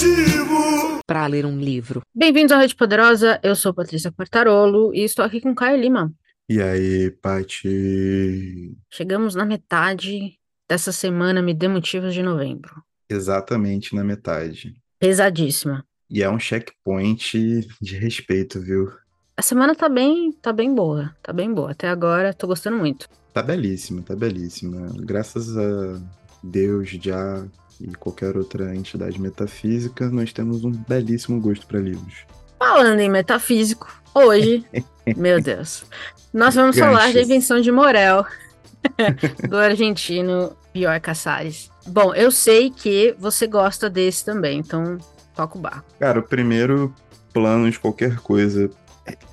motivo para ler um livro. Bem-vindos à Rede Poderosa, eu sou Patrícia Quartarolo e estou aqui com Caio Lima. E aí, Pati? Chegamos na metade dessa semana Me Dê Motivos de novembro. Exatamente na metade. Pesadíssima. E é um checkpoint de respeito, viu? A semana tá bem, tá bem boa, tá bem boa. Até agora tô gostando muito. Tá belíssima, tá belíssima. Graças a Deus, já e qualquer outra entidade metafísica, nós temos um belíssimo gosto para livros. Falando em metafísico, hoje, meu Deus, nós vamos Ganchos. falar da invenção de Morel, do argentino Bioy Casares. Bom, eu sei que você gosta desse também, então toca o barco. Cara, o primeiro plano de qualquer coisa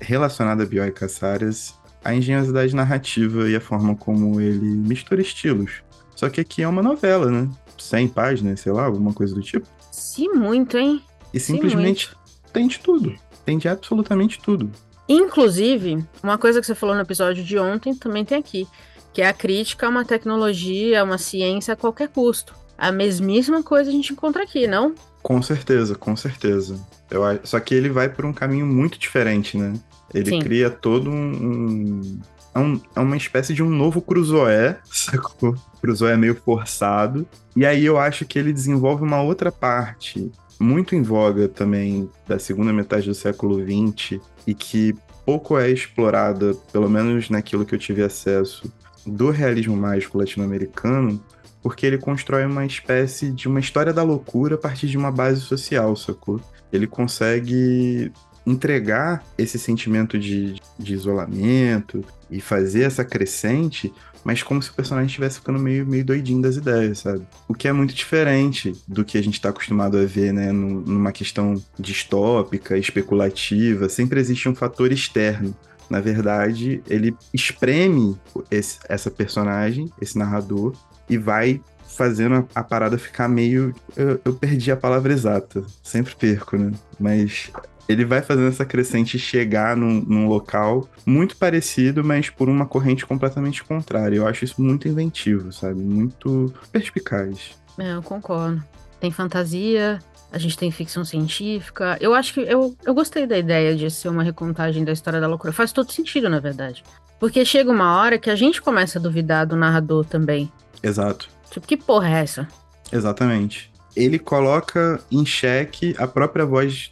relacionada a Bioy Casares, a engenhosidade narrativa e a forma como ele mistura estilos. Só que aqui é uma novela, né? 100 páginas, sei lá, alguma coisa do tipo. Se muito, hein? E simplesmente tem de tudo. Tem de absolutamente tudo. Inclusive, uma coisa que você falou no episódio de ontem também tem aqui, que é a crítica a uma tecnologia, a uma ciência a qualquer custo. A mesmíssima coisa a gente encontra aqui, não? Com certeza, com certeza. Eu, acho- só que ele vai por um caminho muito diferente, né? Ele Sim. cria todo um, um, é um- é uma espécie de um novo Cruzoé, sacou? Cruzoé meio forçado. E aí eu acho que ele desenvolve uma outra parte muito em voga também da segunda metade do século XX e que pouco é explorada, pelo menos naquilo que eu tive acesso, do realismo mágico latino-americano, porque ele constrói uma espécie de uma história da loucura a partir de uma base social, sacou? Ele consegue entregar esse sentimento de, de isolamento e fazer essa crescente, mas como se o personagem estivesse ficando meio, meio doidinho das ideias, sabe? O que é muito diferente do que a gente está acostumado a ver, né? num- numa questão distópica, especulativa, sempre existe um fator externo. Na verdade, ele espreme esse- essa personagem, esse narrador, e vai fazendo a, parada ficar meio. Eu, eu perdi a palavra exata, sempre perco, né? Mas ele vai fazendo essa crescente chegar num, num local muito parecido, mas por uma corrente completamente contrária. Eu acho isso muito inventivo, sabe? Muito perspicaz. É, eu concordo. Tem fantasia, a gente tem ficção científica. Eu acho que eu, eu gostei da ideia de ser uma recontagem da história da loucura. Faz todo sentido, na verdade. Porque chega uma hora que a gente começa a duvidar do narrador também. Exato. Tipo, que porra é essa? Exatamente. Ele coloca em xeque a própria voz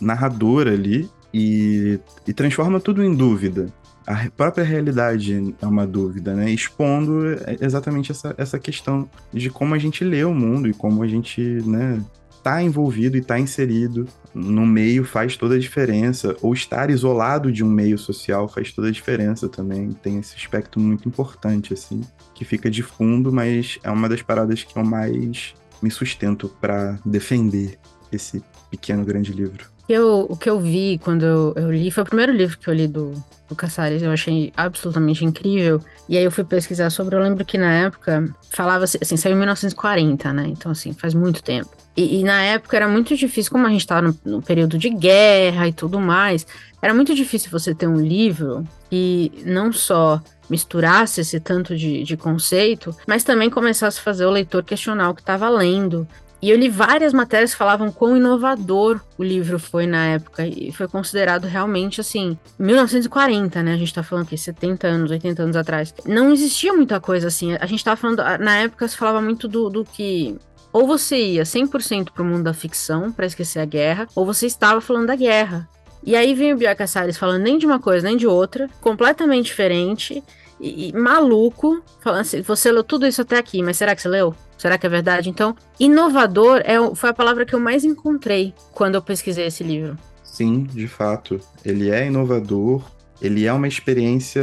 narradora ali e, e transforma tudo em dúvida. A própria realidade é uma dúvida, né? Expondo é, exatamente essa, essa questão de como a gente lê o mundo e como a gente, né, tá envolvido e tá inserido no meio faz toda a diferença. Ou estar isolado de um meio social faz toda a diferença também. Tem esse aspecto muito importante, assim, que fica de fundo, mas é uma das paradas que eu mais me sustento pra defender esse pequeno grande livro. Eu, o que eu vi quando eu, eu li, foi o primeiro livro que eu li do, do Casares, eu achei absolutamente incrível. E aí eu fui pesquisar sobre, eu lembro que na época falava assim, saiu em 1940, né? Então, assim, faz muito tempo. E, e na época era muito difícil, como a gente tava no, no período de guerra e tudo mais, era muito difícil você ter um livro que não só misturasse esse tanto de, de conceito, mas também começasse a fazer o leitor questionar o que estava lendo. E eu li várias matérias que falavam quão inovador o livro foi na época. E foi considerado realmente assim, 1940, né? A gente tá falando aqui, 70 anos, 80 anos atrás. Não existia muita coisa assim. A gente tava falando, na época se falava muito do, do que. Ou você ia 100% pro mundo da ficção, para esquecer a guerra, ou você estava falando da guerra. E aí vem o Bioy Casares falando nem de uma coisa nem de outra, completamente diferente e, e maluco, falando assim: você leu tudo isso até aqui, mas será que você leu? Será que é verdade? Então, inovador é, foi a palavra que eu mais encontrei quando eu pesquisei esse livro. Sim, de fato. Ele é inovador, ele é uma experiência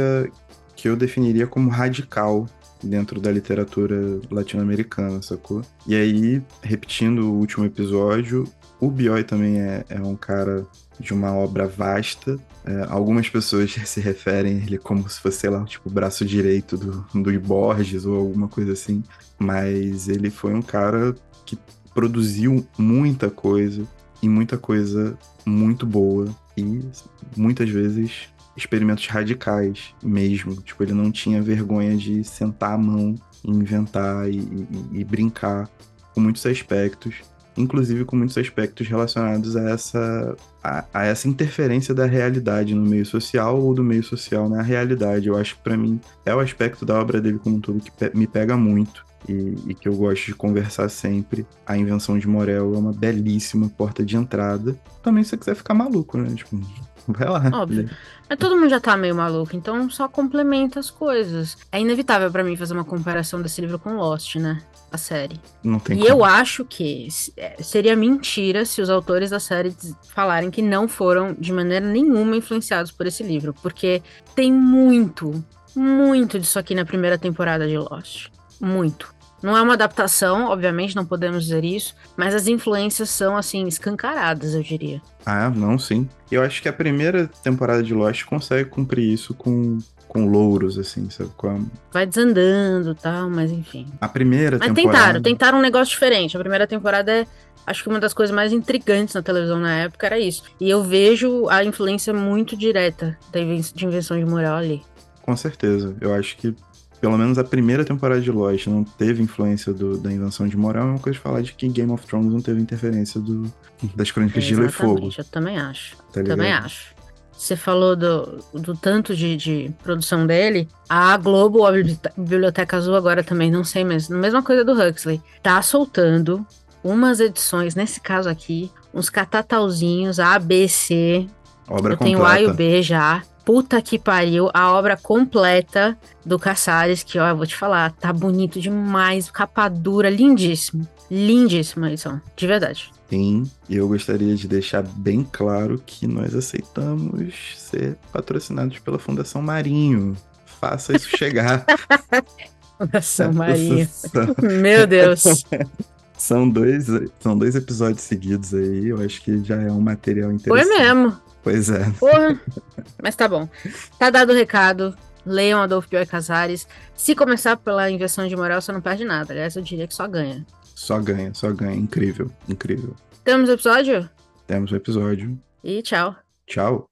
que eu definiria como radical dentro da literatura latino-americana, sacou? E aí, repetindo o último episódio, o Bioy também é, é um cara de uma obra vasta. É, algumas pessoas se referem a ele como se fosse, sei lá, tipo, o braço direito do, do Borges ou alguma coisa assim. Mas ele foi um cara que produziu muita coisa e muita coisa muito boa e muitas vezes experimentos radicais mesmo. Tipo, ele não tinha vergonha de sentar a mão, e inventar e, e- e brincar com muitos aspectos. inclusive com muitos aspectos relacionados a essa, a, a essa interferência da realidade no meio social ou do meio social na realidade. Eu acho que para mim é o aspecto da obra dele como um todo que pe me pega muito. E, e, que eu gosto de conversar sempre. A invenção de Morel é uma belíssima porta de entrada. Também se você quiser ficar maluco, né? Tipo, vai lá. Óbvio. Mas todo mundo já tá meio maluco, então só complementa as coisas. É inevitável para mim fazer uma comparação desse livro com Lost, né? A série. Não tem e como. eu acho que é, seria mentira se os autores da série falarem que não foram de maneira nenhuma influenciados por esse livro, porque tem muito, muito disso aqui na primeira temporada de Lost. Muito. Não é uma adaptação, obviamente, não podemos dizer isso, mas as influências são, assim, escancaradas, eu diria. Ah, não, sim. Eu acho que a primeira temporada de Lost consegue cumprir isso com, com louros, assim, sabe? Com Vai desandando e tal, mas enfim. A primeira mas temporada. Mas tentaram, tentaram um negócio diferente. A primeira temporada é. Acho que uma das coisas mais intrigantes na televisão na época era isso. E eu vejo a influência muito direta de invenção de moral ali. Com certeza. Eu acho que pelo menos a primeira temporada de Lost não teve influência do, da invenção de moral, é uma coisa de falar de que Game of Thrones não teve interferência do, das crônicas é, de Gelo e Fogo. Eu também acho. Tá também acho. Você falou do, do tanto de, de, produção dele. A Globo, a Biblioteca Azul, agora também, não sei, mas a mesma coisa do Huxley, tá soltando umas edições, nesse caso aqui, uns catatauzinhos A, B, C. Obra Eu completa. tenho o A e o B já puta que pariu, a obra completa do Caçares, que ó, eu vou te falar, tá bonito demais, capa dura, lindíssimo. Lindíssima edição, de verdade. Sim, e eu gostaria de deixar bem claro que nós aceitamos ser patrocinados pela Fundação Marinho. Faça isso chegar. Fundação Marinho. Meu Deus. São dois, são dois episódios seguidos aí, eu acho que já é um material interessante. Foi mesmo. Pois é. Porra. Mas tá bom. Tá dado o recado. Leiam Adolfo Bioy Casares. Se começar pela inversão de moral, você não perde nada. Aliás, eu diria que só ganha. Só ganha, só ganha. Incrível, incrível. Temos o episódio? Temos o episódio. E tchau. Tchau.